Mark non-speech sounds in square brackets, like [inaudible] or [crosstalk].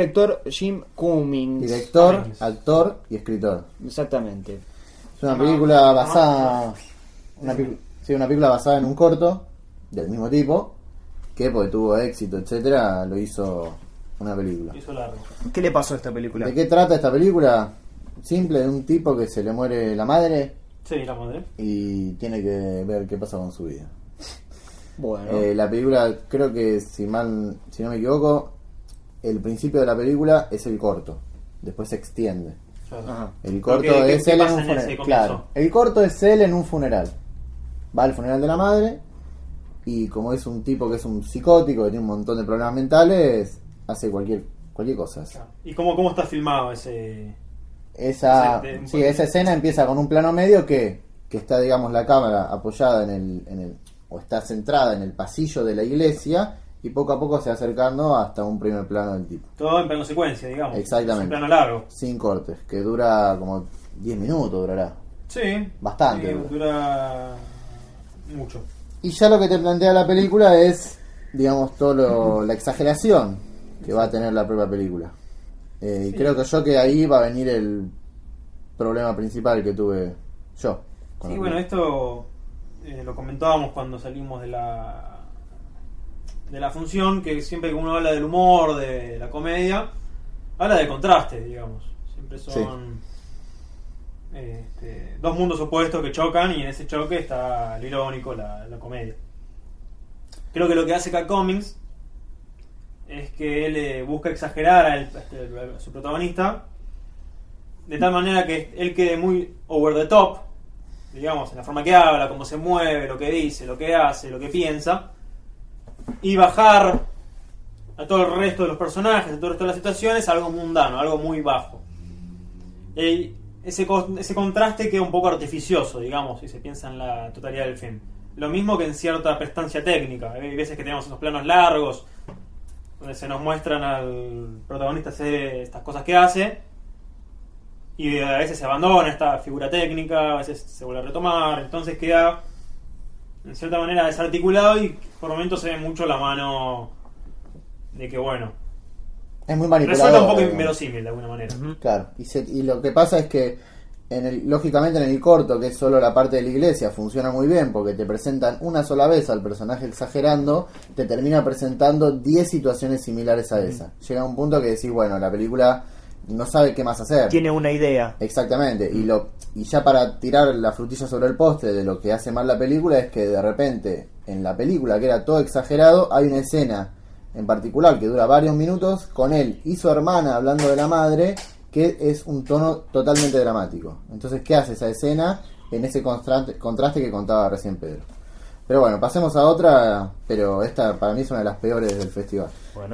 Director Jim Cummings. Director, Cummings. actor y escritor. Exactamente. Es una película no, basada. Una, pic- sí, una película basada en un corto del mismo tipo. Que porque tuvo éxito, etcétera, lo hizo una película. Hizo largo. ¿Qué le pasó a esta película? ¿De qué trata esta película? Simple, de un tipo que se le muere la madre Sí, la madre. y tiene que ver qué pasa con su vida. Bueno, Eh, la película, creo que si mal, si no me equivoco, el principio de la película es el corto. Después se extiende. Ajá. El corto ¿qué- qué- es qué él en un funeral. Claro. El corto es él en un funeral. Va al funeral de la madre y como es un tipo que es un psicótico, que tiene un montón de problemas mentales, hace cualquier cualquier cosa. Claro. ¿Y cómo, cómo está filmado ese...? Esa, sí, esa escena empieza con un plano medio que, que está, digamos, la cámara apoyada en el, en el, o está centrada en el pasillo de la iglesia y poco a poco se va acercando hasta un primer plano del tipo. Todo en plano secuencia, digamos. Exactamente. Es un plano largo. Sin cortes, que dura como 10 minutos, durará. Sí. Bastante Sí, dura. mucho. Y ya lo que te plantea la película es, digamos, todo [laughs] la exageración que va a tener la propia película. Eh, y creo que yo que ahí va a venir el problema principal que tuve yo. Sí, bueno, esto eh, lo comentábamos cuando salimos de la de la función, que siempre que uno habla del humor, de la comedia, habla de contraste, digamos. Siempre son este, dos mundos opuestos que chocan y en ese choque está lo irónico, la, la comedia. Creo que lo que hace Cat Cummings es que él eh, busca exagerar a, este, a su protagonista de tal manera que él quede muy over the top, digamos, en la forma que habla, cómo se mueve, lo que dice, lo que hace, lo que piensa, y bajar a todo el resto de los personajes, a todo el resto de las situaciones, algo mundano, algo muy bajo. Y ese, ese contraste queda un poco artificioso, digamos, si se piensa en la totalidad del film. Lo mismo que en cierta prestancia técnica. Hay veces que tenemos esos planos largos, donde se nos muestran al protagonista hacer estas cosas que hace, y a veces se abandona esta figura técnica, a veces se vuelve a retomar, entonces queda en cierta manera desarticulado y por momentos se ve mucho la mano de que bueno, Es muy manipulado. resuelta un poco digamos. inverosímil de alguna manera. Claro, y, se- y lo que pasa es que, en el, lógicamente en el corto, que es solo la parte de la iglesia, funciona muy bien porque te presentan una sola vez al personaje exagerando, te termina presentando 10 situaciones similares a esa. Llega un punto que decís, bueno, la película no sabe qué más hacer. tiene una idea. Exactamente, y lo y ya para tirar la frutilla sobre el poste de lo que hace mal la película es que de repente en la película que era todo exagerado hay una escena en particular que dura varios minutos con él y su hermana hablando de la madre que es un tono totalmente dramático. Entonces, ¿qué hace esa escena en ese contraste, que contaba recién Pedro? Pero bueno, pasemos a otra, pero esta para mí es una de las peores del festival.